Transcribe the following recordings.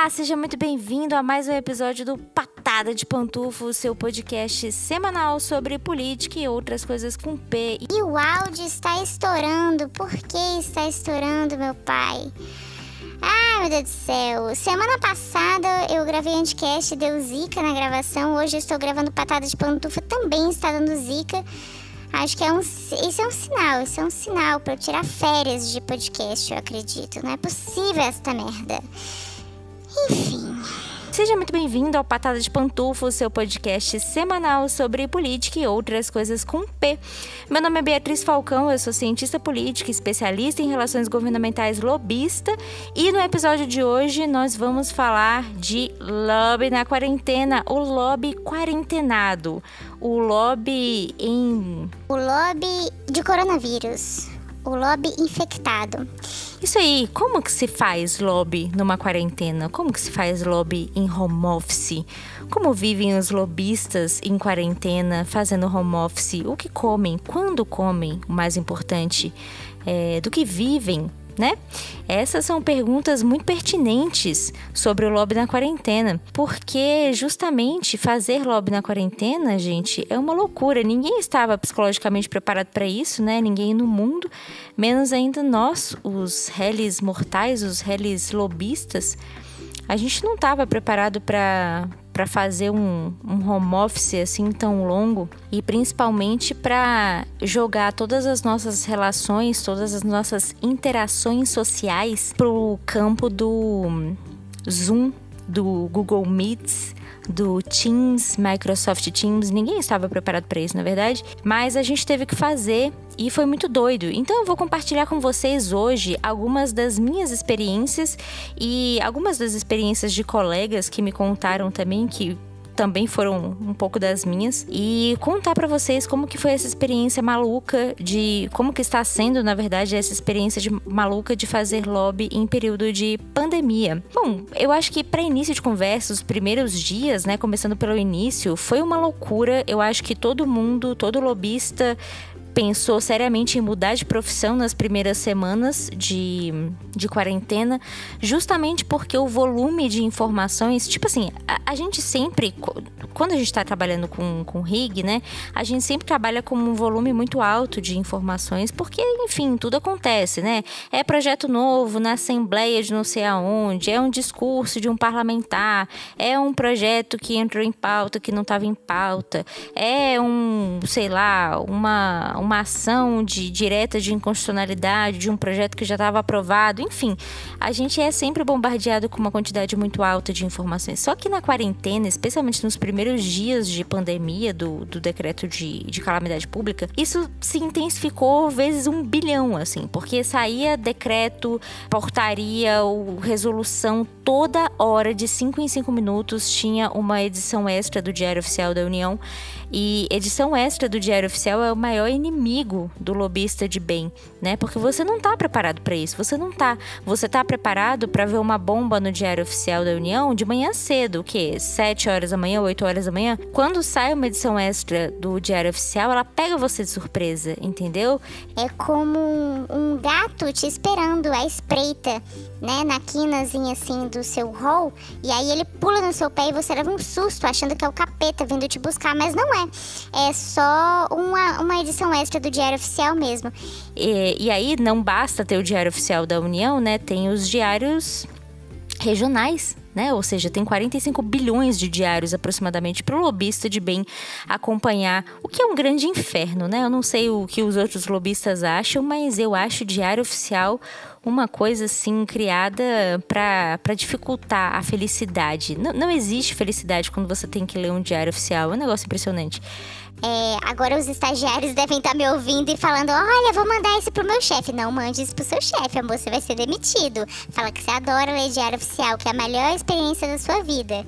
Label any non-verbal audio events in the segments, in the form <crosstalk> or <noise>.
Olá, seja muito bem-vindo a mais um episódio do Patada de Pantufo, seu podcast semanal sobre política e outras coisas com P. E o áudio está estourando. Por que está estourando, meu pai? Ah, meu Deus do céu. Semana passada eu gravei Anticast, deu zica na gravação. Hoje eu estou gravando Patada de Pantufa, também está dando zica. Acho que é um, isso é um sinal, isso é um sinal para eu tirar férias de podcast, eu acredito. Não é possível esta merda. Enfim. Seja muito bem-vindo ao Patada de Pantufo, seu podcast semanal sobre política e outras coisas com P. Meu nome é Beatriz Falcão, eu sou cientista política, especialista em relações governamentais lobista, e no episódio de hoje nós vamos falar de lobby na quarentena, o lobby quarentenado, o lobby em. O lobby de coronavírus, o lobby infectado. Isso aí, como que se faz lobby numa quarentena? Como que se faz lobby em home office? Como vivem os lobistas em quarentena, fazendo home office? O que comem? Quando comem? O mais importante, é, do que vivem né? Essas são perguntas muito pertinentes sobre o lobby na quarentena, porque justamente fazer lobby na quarentena, gente, é uma loucura. Ninguém estava psicologicamente preparado para isso, né? Ninguém no mundo, menos ainda nós, os réis mortais, os réis lobistas. A gente não estava preparado para para fazer um, um home office assim tão longo. E principalmente para jogar todas as nossas relações, todas as nossas interações sociais pro campo do Zoom, do Google Meets, do Teams, Microsoft Teams. Ninguém estava preparado para isso, na verdade, mas a gente teve que fazer e foi muito doido. Então eu vou compartilhar com vocês hoje algumas das minhas experiências e algumas das experiências de colegas que me contaram também que também foram um pouco das minhas e contar para vocês como que foi essa experiência maluca de como que está sendo, na verdade, essa experiência de maluca de fazer lobby em período de pandemia. Bom, eu acho que para início de conversa, os primeiros dias, né, começando pelo início, foi uma loucura. Eu acho que todo mundo, todo lobista pensou seriamente em mudar de profissão nas primeiras semanas de, de quarentena, justamente porque o volume de informações, tipo assim, a, a gente sempre, quando a gente está trabalhando com, com RIG, né, a gente sempre trabalha com um volume muito alto de informações, porque, enfim, tudo acontece, né? É projeto novo na Assembleia de não sei aonde, é um discurso de um parlamentar, é um projeto que entrou em pauta que não estava em pauta, é um, sei lá, uma uma ação de direta de inconstitucionalidade de um projeto que já estava aprovado, enfim, a gente é sempre bombardeado com uma quantidade muito alta de informações. Só que na quarentena, especialmente nos primeiros dias de pandemia do, do decreto de, de calamidade pública, isso se intensificou vezes um bilhão, assim, porque saía decreto, portaria ou resolução toda hora, de 5 em 5 minutos, tinha uma edição extra do Diário Oficial da União. E edição extra do Diário Oficial é o maior inimigo do lobista de bem, né? Porque você não está preparado para isso, você não está. Você está preparado para ver uma bomba no Diário Oficial da União de manhã cedo, o quê? 7 horas da manhã, 8 horas da manhã? Quando sai uma edição extra do Diário Oficial, ela pega você de surpresa, entendeu? É como um gato te esperando à espreita, né? Na quinazinha assim do seu hall, e aí ele pula no seu pé e você leva um susto achando que é o capeta vindo te buscar, mas não é é. É só uma, uma edição extra do Diário Oficial mesmo. E, e aí não basta ter o Diário Oficial da União, né? Tem os diários regionais, né? Ou seja, tem 45 bilhões de diários aproximadamente para o lobista de bem acompanhar, o que é um grande inferno, né? Eu não sei o que os outros lobistas acham, mas eu acho o diário oficial uma coisa assim criada para dificultar a felicidade. Não, não existe felicidade quando você tem que ler um diário oficial, é um negócio impressionante. É, agora os estagiários devem estar tá me ouvindo e falando: olha, vou mandar isso pro meu chefe. Não mande isso pro seu chefe, amor, você vai ser demitido. Fala que você adora ler diário oficial, que é a melhor experiência da sua vida.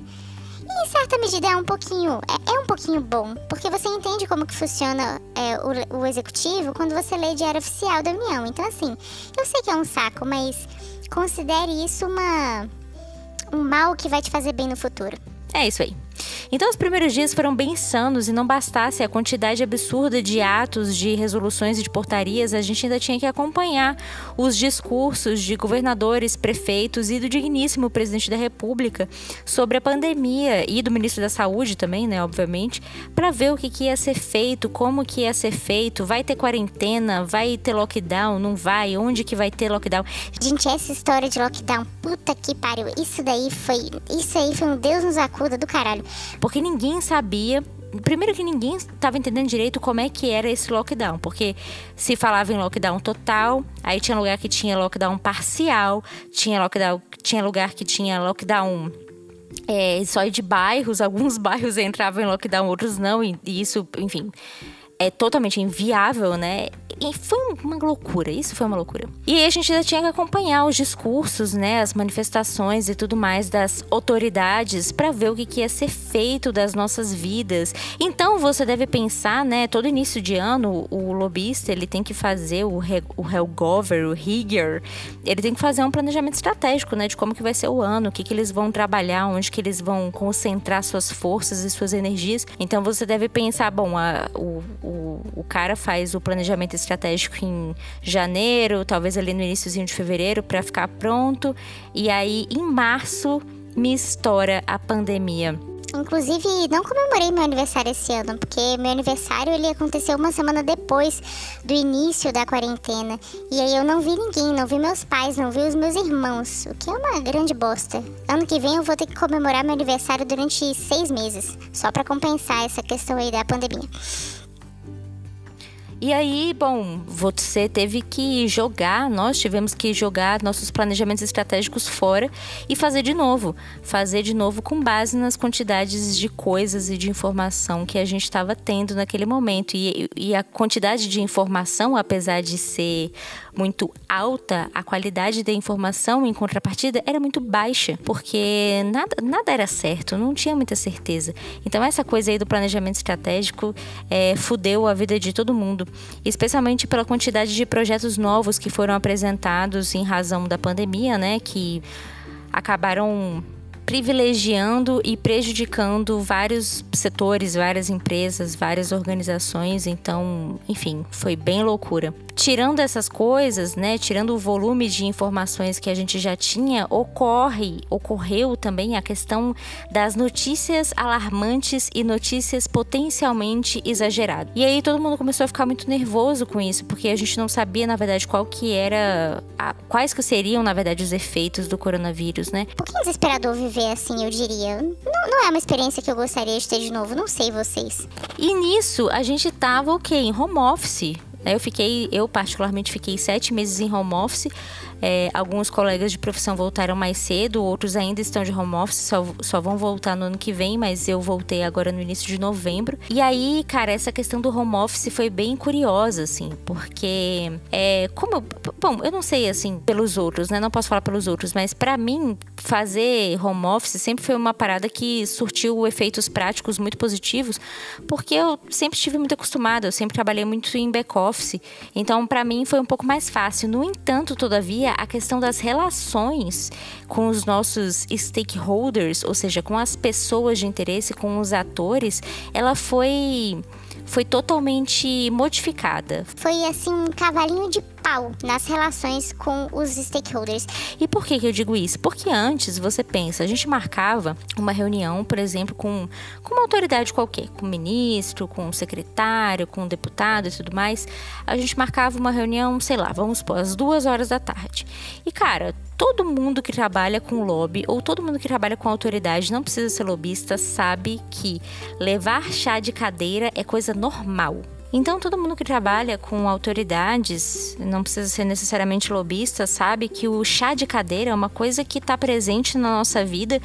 E em certa medida é um pouquinho, é, é um pouquinho bom, porque você entende como que funciona é, o, o executivo quando você lê diário oficial da União. Então, assim, eu sei que é um saco, mas considere isso uma um mal que vai te fazer bem no futuro. É isso aí. Então os primeiros dias foram bem insanos e não bastasse a quantidade absurda de atos, de resoluções e de portarias, a gente ainda tinha que acompanhar os discursos de governadores, prefeitos e do digníssimo presidente da República sobre a pandemia e do ministro da Saúde também, né, obviamente, para ver o que, que ia ser feito, como que ia ser feito, vai ter quarentena, vai ter lockdown, não vai, onde que vai ter lockdown. Gente, essa história de lockdown, puta que pariu, isso daí foi, isso aí foi um Deus nos acuda do caralho. Porque ninguém sabia primeiro que ninguém estava entendendo direito como é que era esse lockdown, porque se falava em lockdown total, aí tinha lugar que tinha lockdown parcial, tinha lockdown, tinha lugar que tinha lockdown é, só de bairros, <laughs> alguns bairros entravam em lockdown, outros não, e, e isso, enfim, é totalmente inviável, né? E foi uma loucura, isso foi uma loucura. E a gente ainda tinha que acompanhar os discursos, né, as manifestações e tudo mais das autoridades para ver o que, que ia ser feito das nossas vidas. Então você deve pensar, né, todo início de ano o lobista ele tem que fazer o, o Helgover, o Higger, ele tem que fazer um planejamento estratégico, né, de como que vai ser o ano, o que, que eles vão trabalhar, onde que eles vão concentrar suas forças e suas energias. Então você deve pensar, bom, a, o, o, o cara faz o planejamento estratégico estratégico em janeiro, talvez ali no iníciozinho de fevereiro, para ficar pronto. E aí, em março, me estoura a pandemia. Inclusive, não comemorei meu aniversário esse ano, porque meu aniversário ele aconteceu uma semana depois do início da quarentena. E aí eu não vi ninguém, não vi meus pais, não vi os meus irmãos, o que é uma grande bosta. Ano que vem eu vou ter que comemorar meu aniversário durante seis meses, só para compensar essa questão aí da pandemia. E aí, bom, você teve que jogar, nós tivemos que jogar nossos planejamentos estratégicos fora e fazer de novo. Fazer de novo com base nas quantidades de coisas e de informação que a gente estava tendo naquele momento. E, e a quantidade de informação, apesar de ser muito alta, a qualidade da informação em contrapartida era muito baixa, porque nada, nada era certo, não tinha muita certeza. Então, essa coisa aí do planejamento estratégico é, fudeu a vida de todo mundo, especialmente pela quantidade de projetos novos que foram apresentados em razão da pandemia, né? Que acabaram privilegiando e prejudicando vários setores, várias empresas, várias organizações. Então, enfim, foi bem loucura tirando essas coisas, né, tirando o volume de informações que a gente já tinha, ocorre, ocorreu também a questão das notícias alarmantes e notícias potencialmente exageradas. E aí todo mundo começou a ficar muito nervoso com isso, porque a gente não sabia na verdade qual que era, a, quais que seriam na verdade os efeitos do coronavírus, né? Um pouquinho desesperador viver assim, eu diria. Não, não é uma experiência que eu gostaria de ter de novo, não sei vocês. E nisso a gente tava o okay, quê? Em home office. Eu fiquei, eu particularmente fiquei sete meses em home office é, alguns colegas de profissão voltaram mais cedo, outros ainda estão de home office, só, só vão voltar no ano que vem, mas eu voltei agora no início de novembro. E aí, cara, essa questão do home office foi bem curiosa, assim, porque é, como. bom, eu não sei, assim, pelos outros, né? Não posso falar pelos outros, mas para mim, fazer home office sempre foi uma parada que surtiu efeitos práticos muito positivos, porque eu sempre estive muito acostumada, eu sempre trabalhei muito em back-office, então para mim foi um pouco mais fácil. No entanto, todavia, a questão das relações com os nossos stakeholders, ou seja, com as pessoas de interesse, com os atores, ela foi foi totalmente modificada. Foi assim um cavalinho de nas relações com os stakeholders. E por que, que eu digo isso? Porque antes você pensa, a gente marcava uma reunião, por exemplo, com, com uma autoridade qualquer, com ministro, com secretário, com deputado e tudo mais. A gente marcava uma reunião, sei lá, vamos supor, às duas horas da tarde. E cara, todo mundo que trabalha com lobby ou todo mundo que trabalha com autoridade, não precisa ser lobista, sabe que levar chá de cadeira é coisa normal. Então, todo mundo que trabalha com autoridades, não precisa ser necessariamente lobista, sabe que o chá de cadeira é uma coisa que está presente na nossa vida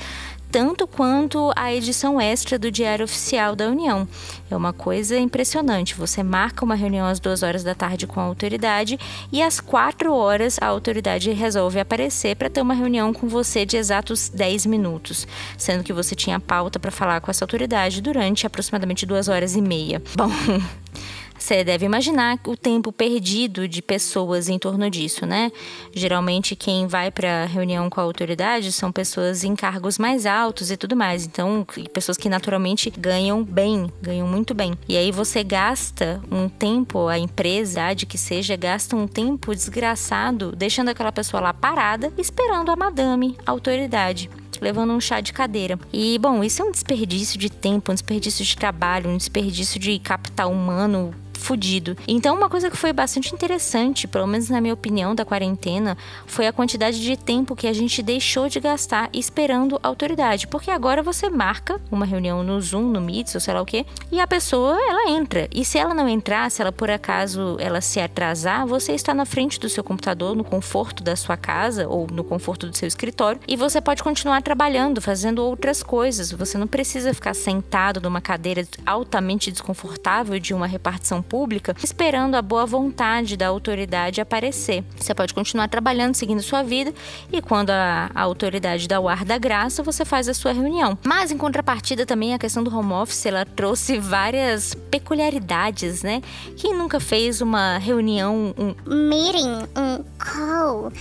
tanto quanto a edição extra do Diário Oficial da União. É uma coisa impressionante. Você marca uma reunião às duas horas da tarde com a autoridade e às quatro horas a autoridade resolve aparecer para ter uma reunião com você de exatos 10 minutos, sendo que você tinha pauta para falar com essa autoridade durante aproximadamente duas horas e meia. Bom. <laughs> Você deve imaginar o tempo perdido de pessoas em torno disso, né? Geralmente quem vai para reunião com a autoridade são pessoas em cargos mais altos e tudo mais. Então, pessoas que naturalmente ganham bem, ganham muito bem. E aí você gasta um tempo, a empresa, de que seja, gasta um tempo desgraçado deixando aquela pessoa lá parada, esperando a madame, a autoridade levando um chá de cadeira. E, bom, isso é um desperdício de tempo, um desperdício de trabalho, um desperdício de capital humano fudido. Então, uma coisa que foi bastante interessante, pelo menos na minha opinião, da quarentena, foi a quantidade de tempo que a gente deixou de gastar esperando a autoridade. Porque agora você marca uma reunião no Zoom, no Meet, ou sei lá o quê, e a pessoa, ela entra. E se ela não entrar, se ela por acaso ela se atrasar, você está na frente do seu computador, no conforto da sua casa ou no conforto do seu escritório, e você pode continuar trabalhando, fazendo outras coisas. Você não precisa ficar sentado numa cadeira altamente desconfortável de uma repartição pública, esperando a boa vontade da autoridade aparecer. Você pode continuar trabalhando, seguindo sua vida, e quando a, a autoridade dá o ar da graça, você faz a sua reunião. Mas em contrapartida também a questão do home office, ela trouxe várias peculiaridades, né? Quem nunca fez uma reunião, um meeting, um call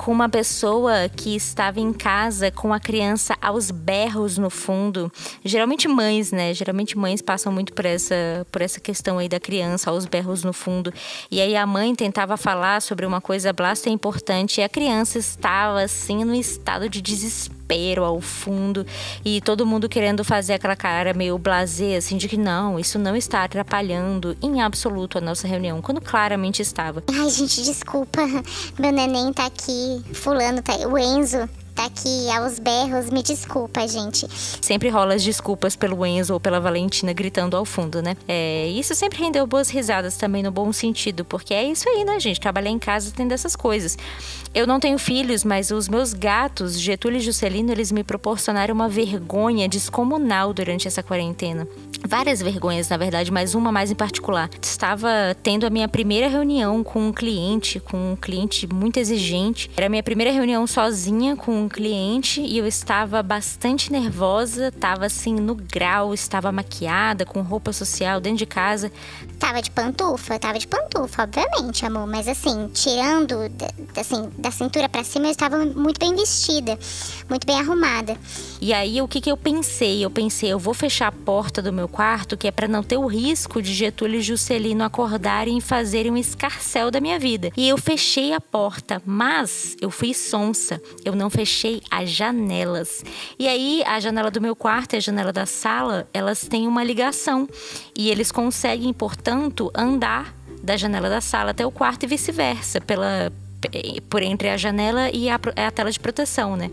com uma pessoa que estava em casa com a criança aos berros no fundo. Geralmente mães, né? Geralmente mães passam muito por essa, por essa questão aí da criança aos berros no fundo. E aí a mãe tentava falar sobre uma coisa blasta importante e a criança estava assim no estado de desespero desespero ao fundo e todo mundo querendo fazer aquela cara meio blasé, assim, de que não, isso não está atrapalhando em absoluto a nossa reunião, quando claramente estava. Ai, gente, desculpa, meu neném tá aqui, fulano tá o Enzo tá aqui aos berros, me desculpa, gente. Sempre rola as desculpas pelo Enzo ou pela Valentina gritando ao fundo, né? É, isso sempre rendeu boas risadas também no bom sentido, porque é isso aí, né, gente? Trabalhar em casa tem dessas coisas. Eu não tenho filhos, mas os meus gatos, Getúlio e Juscelino, eles me proporcionaram uma vergonha descomunal durante essa quarentena. Várias vergonhas, na verdade, mas uma mais em particular. Estava tendo a minha primeira reunião com um cliente, com um cliente muito exigente. Era a minha primeira reunião sozinha com um cliente e eu estava bastante nervosa, estava assim no grau, estava maquiada, com roupa social dentro de casa. Tava de pantufa, tava de pantufa, obviamente, amor, mas assim, tirando assim, da cintura para cima, eu estava muito bem vestida, muito bem arrumada. E aí o que que eu pensei? Eu pensei, eu vou fechar a porta do meu quarto, que é para não ter o risco de Getúlio e Juscelino acordarem e fazerem um escarcel da minha vida. E eu fechei a porta, mas eu fui sonsa. Eu não fechei fechei as janelas. E aí, a janela do meu quarto e a janela da sala, elas têm uma ligação. E eles conseguem, portanto, andar da janela da sala até o quarto e vice-versa, pela por entre a janela e a, a, tela de proteção, né?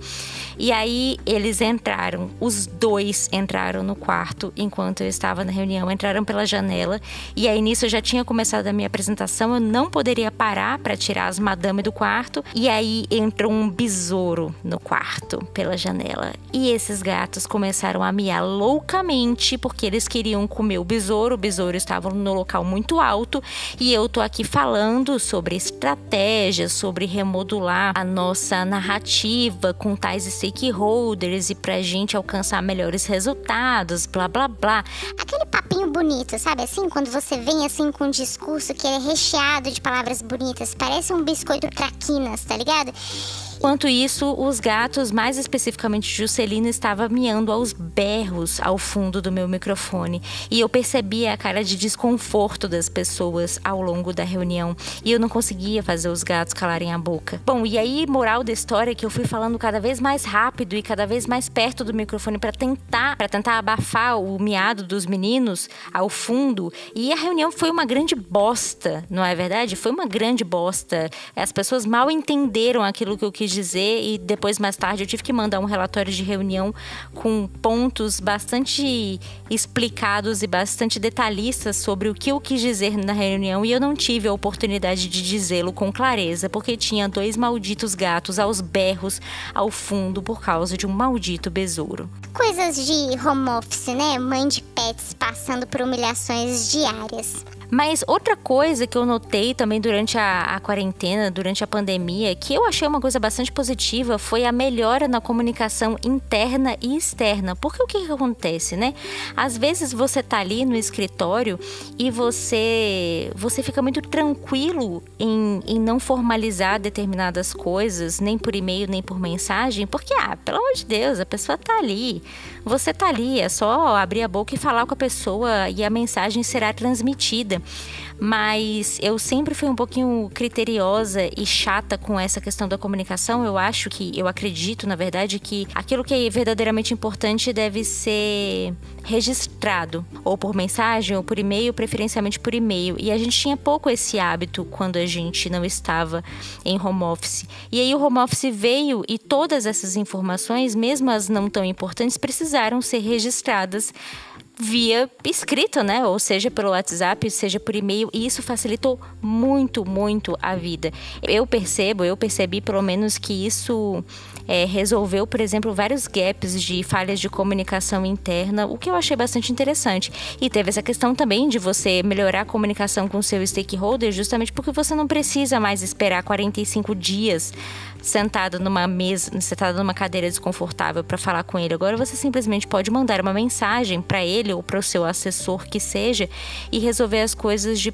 E aí eles entraram, os dois entraram no quarto enquanto eu estava na reunião, entraram pela janela. E aí nisso eu já tinha começado a minha apresentação, eu não poderia parar para tirar as madame do quarto. E aí entrou um besouro no quarto pela janela. E esses gatos começaram a miar loucamente porque eles queriam comer o besouro. O besouro estava no local muito alto e eu tô aqui falando sobre estratégias sobre remodular a nossa narrativa com tais stakeholders e pra gente alcançar melhores resultados, blá blá blá. Aquele papinho bonito, sabe assim? Quando você vem assim com um discurso que é recheado de palavras bonitas, parece um biscoito traquinas, tá ligado? Enquanto isso, os gatos, mais especificamente Juscelino, estava miando aos berros ao fundo do meu microfone. E eu percebia a cara de desconforto das pessoas ao longo da reunião. E eu não conseguia fazer os gatos calarem a boca. Bom, e aí, moral da história é que eu fui falando cada vez mais rápido e cada vez mais perto do microfone para tentar, para tentar abafar o miado dos meninos ao fundo. E a reunião foi uma grande bosta, não é verdade? Foi uma grande bosta. As pessoas mal entenderam aquilo que eu quis quis dizer e depois mais tarde eu tive que mandar um relatório de reunião com pontos bastante explicados e bastante detalhistas sobre o que eu quis dizer na reunião e eu não tive a oportunidade de dizê-lo com clareza porque tinha dois malditos gatos aos berros ao fundo por causa de um maldito besouro. Coisas de home office, né? Mãe de pets passando por humilhações diárias. Mas outra coisa que eu notei também durante a, a, quarentena, durante a pandemia, que eu achei uma coisa bastante positiva, foi a melhora na comunicação interna e externa. Porque o que, que acontece, né? Às vezes você tá ali no escritório e você, você fica muito tranquilo em, em não formalizar determinadas coisas, nem por e-mail, nem por mensagem, porque, ah, pelo amor de Deus, a pessoa tá ali. Você tá ali, é só abrir a boca e falar com a pessoa e a mensagem será transmitida mas eu sempre fui um pouquinho criteriosa e chata com essa questão da comunicação. Eu acho que, eu acredito, na verdade, que aquilo que é verdadeiramente importante deve ser registrado, ou por mensagem, ou por e-mail, preferencialmente por e-mail. E a gente tinha pouco esse hábito quando a gente não estava em home office. E aí o home office veio e todas essas informações, mesmo as não tão importantes, precisaram ser registradas via escrito, né? Ou seja, pelo WhatsApp, seja por e-mail, e isso facilitou muito, muito a vida. Eu percebo, eu percebi pelo menos que isso é, resolveu, por exemplo, vários gaps de falhas de comunicação interna, o que eu achei bastante interessante. E teve essa questão também de você melhorar a comunicação com seu stakeholder, justamente porque você não precisa mais esperar 45 dias sentado numa mesa, sentado numa cadeira desconfortável para falar com ele. Agora você simplesmente pode mandar uma mensagem para ele ou para o seu assessor que seja e resolver as coisas de,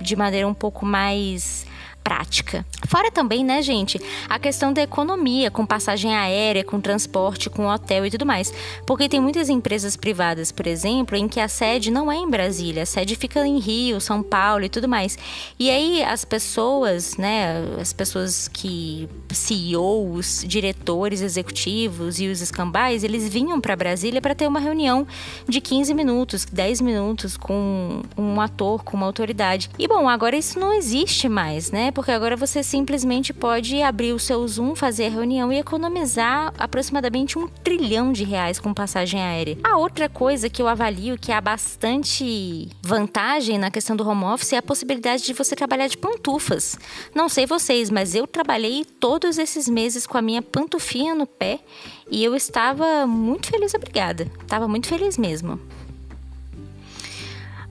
de maneira um pouco mais prática. Fora também, né, gente, a questão da economia, com passagem aérea, com transporte, com hotel e tudo mais. Porque tem muitas empresas privadas, por exemplo, em que a sede não é em Brasília, a sede fica em Rio, São Paulo e tudo mais. E aí as pessoas, né, as pessoas que CEOs, diretores executivos e os escambais, eles vinham para Brasília para ter uma reunião de 15 minutos, 10 minutos com um ator, com uma autoridade. E bom, agora isso não existe mais, né? Porque agora você simplesmente pode abrir o seu Zoom, fazer a reunião e economizar aproximadamente um trilhão de reais com passagem aérea. A outra coisa que eu avalio que há bastante vantagem na questão do home office é a possibilidade de você trabalhar de pantufas. Não sei vocês, mas eu trabalhei todos esses meses com a minha pantufinha no pé e eu estava muito feliz, obrigada. Estava muito feliz mesmo.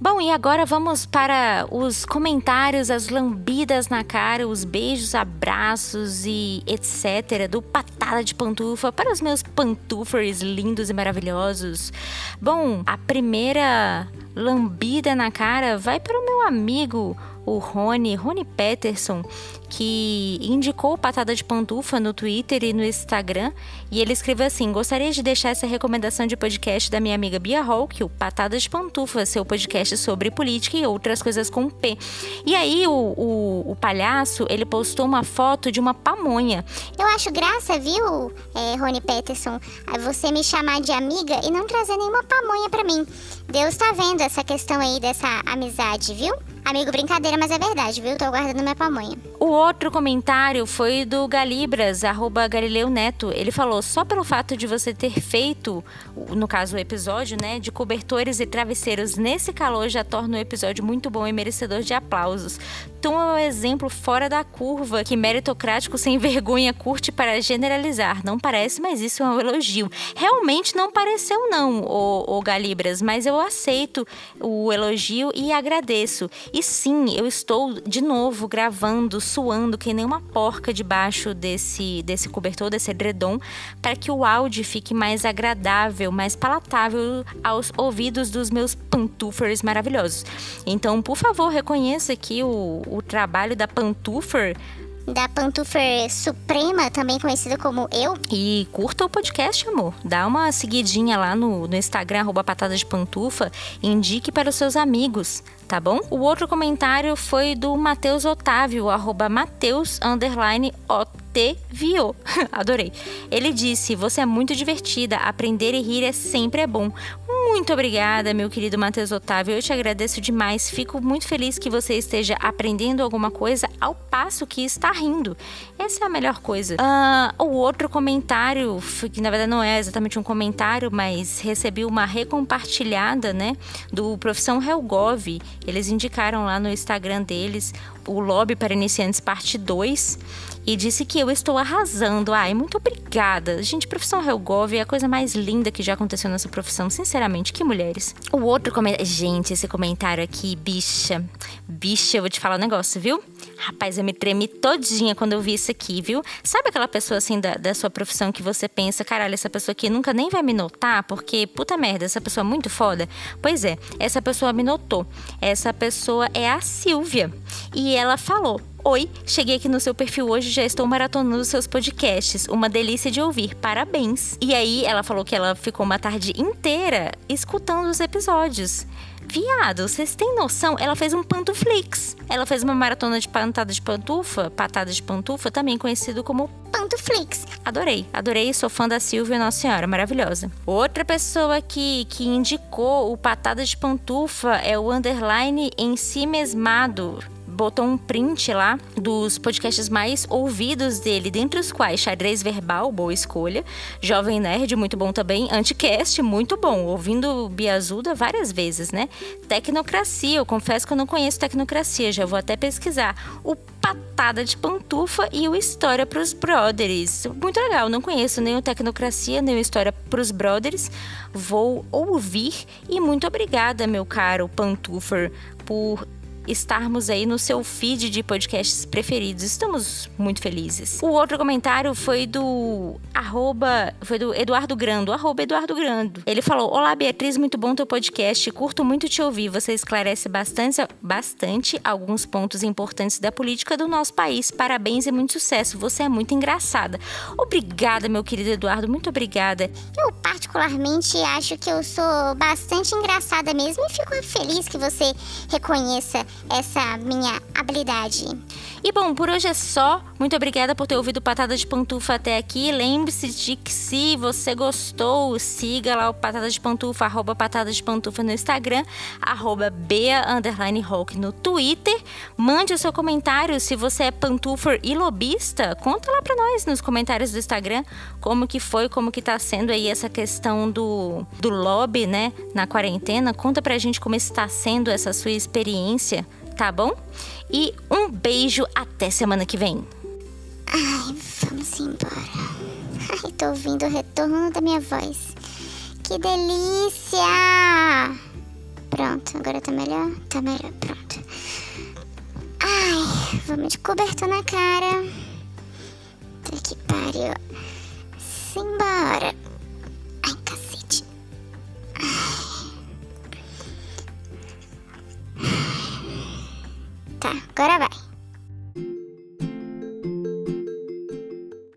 Bom, e agora vamos para os comentários, as lambidas na cara, os beijos, abraços e etc. do Patada de Pantufa para os meus pantufers lindos e maravilhosos. Bom, a primeira lambida na cara vai para o meu amigo o Rony, Rony Peterson, que indicou Patada de Pantufa no Twitter e no Instagram. E ele escreveu assim: Gostaria de deixar essa recomendação de podcast da minha amiga Bia Hawk, o Patada de Pantufa, seu podcast sobre política e outras coisas com P. E aí o, o, o palhaço, ele postou uma foto de uma pamonha. Eu acho graça, viu, é, Rony Peterson, você me chamar de amiga e não trazer nenhuma pamonha para mim. Deus tá vendo essa questão aí dessa amizade, viu? Amigo, brincadeira, mas é verdade, viu? Tô guardando minha pamonha. O outro comentário foi do Galibras, arroba Galileu Neto. Ele falou, só pelo fato de você ter feito, no caso o episódio, né, de cobertores e travesseiros nesse calor já torna o episódio muito bom e merecedor de aplausos. Tom é um exemplo fora da curva que meritocrático sem vergonha curte para generalizar. Não parece, mas isso é um elogio. Realmente não pareceu não, o, o Galibras, mas eu aceito o elogio e agradeço. E sim, eu estou de novo gravando, suando que nem uma porca debaixo desse, desse cobertor, desse edredom, para que o áudio fique mais agradável, mais palatável aos ouvidos dos meus pantufers maravilhosos. Então, por favor, reconheça aqui o, o trabalho da pantufer da Pantufer Suprema, também conhecida como eu. E curta o podcast, amor. Dá uma seguidinha lá no, no Instagram, arroba patada de pantufa, indique para os seus amigos, tá bom? O outro comentário foi do Matheus Otávio, arroba Mateus, underline, Vio. <laughs> Adorei. Ele disse: Você é muito divertida, aprender e rir é sempre é bom. Muito obrigada, meu querido Matheus Otávio. Eu te agradeço demais. Fico muito feliz que você esteja aprendendo alguma coisa ao passo que está rindo. Essa é a melhor coisa. Uh, o outro comentário, que na verdade não é exatamente um comentário, mas recebi uma recompartilhada, né, do Profissão Helgov. Eles indicaram lá no Instagram deles o Lobby para Iniciantes Parte 2 e disse que eu estou arrasando. Ai, muito obrigada. Gente, profissão Helgov é a coisa mais linda que já aconteceu nessa profissão, sinceramente, que mulheres. O outro comentário. Gente, esse comentário aqui, bicha. Bicha, eu vou te falar um negócio, viu? Rapaz, eu me tremi todinha quando eu vi isso aqui, viu? Sabe aquela pessoa assim da, da sua profissão que você pensa, caralho, essa pessoa aqui nunca nem vai me notar, porque, puta merda, essa pessoa é muito foda? Pois é, essa pessoa me notou. Essa pessoa é a Silvia. E ela falou: Oi, cheguei aqui no seu perfil hoje já estou maratonando seus podcasts. Uma delícia de ouvir, parabéns. E aí ela falou que ela ficou uma tarde inteira escutando os episódios. Viado, vocês têm noção? Ela fez um pantuflix. Ela fez uma maratona de pantada de pantufa, patada de pantufa, também conhecido como Pantuflix. Adorei, adorei, sou fã da Silvia, Nossa Senhora, maravilhosa. Outra pessoa que, que indicou o patada de pantufa é o underline em si mesmado botou um print lá dos podcasts mais ouvidos dele, dentre os quais Xadrez Verbal, boa escolha, Jovem Nerd, muito bom também, Anticast, muito bom, ouvindo Biazuda várias vezes, né? Tecnocracia, eu confesso que eu não conheço Tecnocracia, já vou até pesquisar. O Patada de Pantufa e o História pros Brothers. Muito legal, não conheço nem o Tecnocracia, nem o História pros Brothers. Vou ouvir e muito obrigada, meu caro Pantufer, por estarmos aí no seu feed de podcasts preferidos. Estamos muito felizes. O outro comentário foi do arroba, foi do Eduardo Grando, arroba Eduardo Grando. Ele falou: Olá, Beatriz, muito bom teu podcast. Curto muito te ouvir. Você esclarece bastante, bastante alguns pontos importantes da política do nosso país. Parabéns e muito sucesso. Você é muito engraçada. Obrigada, meu querido Eduardo. Muito obrigada. Eu, particularmente, acho que eu sou bastante engraçada mesmo e fico feliz que você reconheça essa minha habilidade. E bom, por hoje é só. Muito obrigada por ter ouvido Patada de Pantufa até aqui. Lembre-se de que se você gostou, siga lá o Patada de Pantufa, arroba Patada de Pantufa no Instagram, arroba Bea Hulk no Twitter. Mande o seu comentário se você é pantufer e lobista. Conta lá pra nós nos comentários do Instagram como que foi, como que tá sendo aí essa questão do, do lobby, né, na quarentena. Conta pra gente como está sendo essa sua experiência tá bom? E um beijo até semana que vem. Ai, vamos embora. Ai, tô ouvindo o retorno da minha voz. Que delícia! Pronto, agora tá melhor? Tá melhor, pronto. Ai, vamos de cobertor na cara. Tá que pariu. Simbora. Tá, agora vai.